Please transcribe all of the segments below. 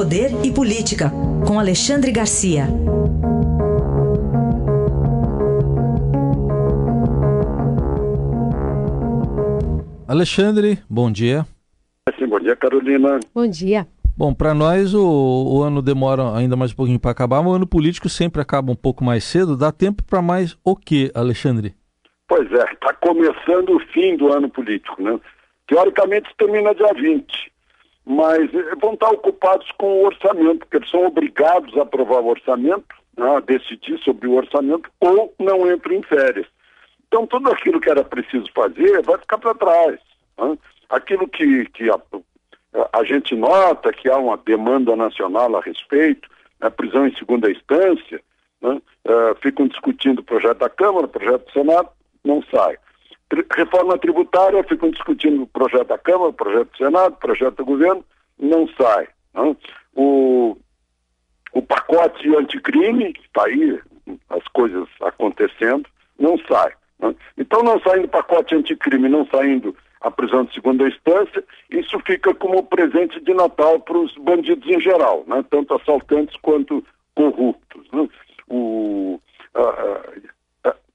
Poder e Política, com Alexandre Garcia. Alexandre, bom dia. Sim, bom dia, Carolina. Bom dia. Bom, para nós o, o, ano demora ainda mais um pouquinho para acabar, mas o ano político sempre acaba um pouco mais cedo. Dá tempo para mais o que, Alexandre? Pois é, está começando o fim do ano político, né? Teoricamente termina dia 20, mas eh, vão estar ocupados com o orçamento, porque eles são obrigados a aprovar o orçamento, né, a decidir sobre o orçamento, ou não entram em férias. Então tudo aquilo que era preciso fazer vai ficar para trás. Né? Aquilo que, que a, a, gente nota que há uma demanda nacional a respeito, a né, prisão em segunda instância, né? uh, ficam discutindo o projeto da Câmara, o projeto do Senado, não sai. Reforma tributária, ficam discutindo o projeto da Câmara, o projeto do Senado, o projeto do governo, não sai. O, o pacote anticrime, está aí, as coisas acontecendo, não sai. Então, não saindo pacote anticrime, não saindo a prisão de segunda instância, isso fica como presente de Natal para os bandidos em geral, né? tanto assaltantes quanto corruptos. Né? O,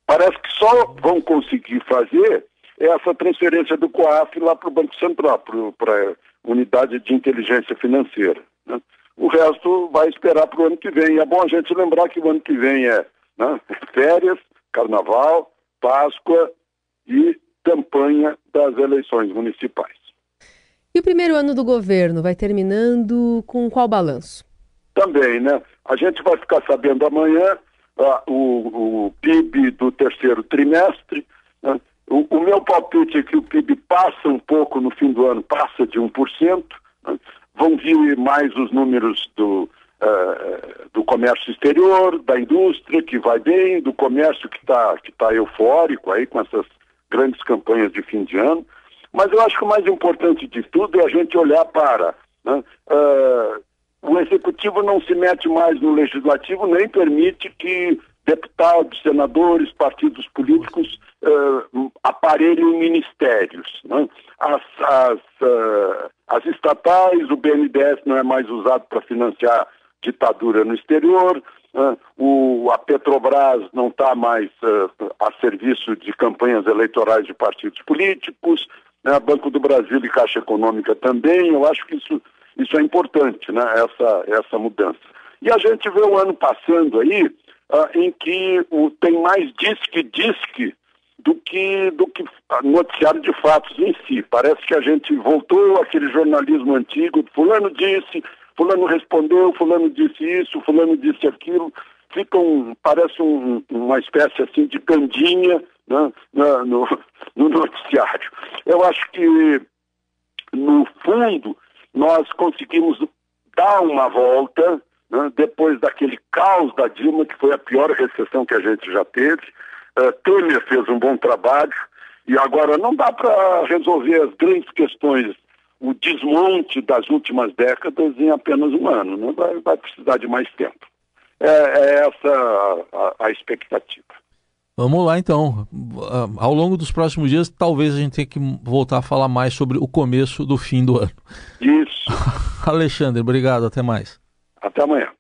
parece que só vão conseguir fazer essa transferência do COAF lá para o Banco Central, para a Unidade de Inteligência Financeira. Né? O resto vai esperar para o ano que vem. É bom a gente lembrar que o ano que vem é né? férias, carnaval, Páscoa e campanha das eleições municipais. E o primeiro ano do governo vai terminando com qual balanço? Também, né? A gente vai ficar sabendo amanhã ah, o, o, PIB do terceiro trimestre. Né? O, o, meu palpite é que o PIB passa um pouco no fim do ano, passa de 1%. Né? Vão vir mais os números do, uh, do comércio exterior, da indústria, que vai bem, do comércio que está que tá eufórico aí com essas grandes campanhas de fim de ano. Mas eu acho que o mais importante de tudo é a gente olhar para né, o executivo não se mete mais no legislativo, nem permite que deputados, senadores, partidos políticos uh, aparelhem ministérios. Né? As, as, uh, as estatais, o BNDES não é mais usado para financiar ditadura no exterior, uh, o, a Petrobras não está mais a serviço de campanhas eleitorais de partidos políticos, né? Banco do Brasil e Caixa Econômica também. Eu acho que isso isso é importante, né? Essa, essa mudança. E a gente vê o ano passando aí uh, em que tem mais disque-disque do que, do que noticiário de fatos em si. Parece que a gente voltou àquele jornalismo antigo, fulano disse, fulano respondeu, fulano disse isso, fulano disse aquilo. Fica um, parece um, uma espécie assim de candinha né, no, no noticiário. Eu acho que, no fundo, nós conseguimos dar uma volta né, depois daquele caos da Dilma, que foi a pior recessão que a gente já teve. Uh, Temer fez um bom trabalho e agora não dá para resolver as grandes questões, o desmonte das últimas décadas em apenas um ano. Né? vai, vai precisar de mais tempo. É, é essa a, a expectativa. Vamos lá então. Ao longo dos próximos dias, talvez a gente tenha que voltar a falar mais sobre o começo do fim do ano. Isso. Alexandre, obrigado. Até mais. Até amanhã.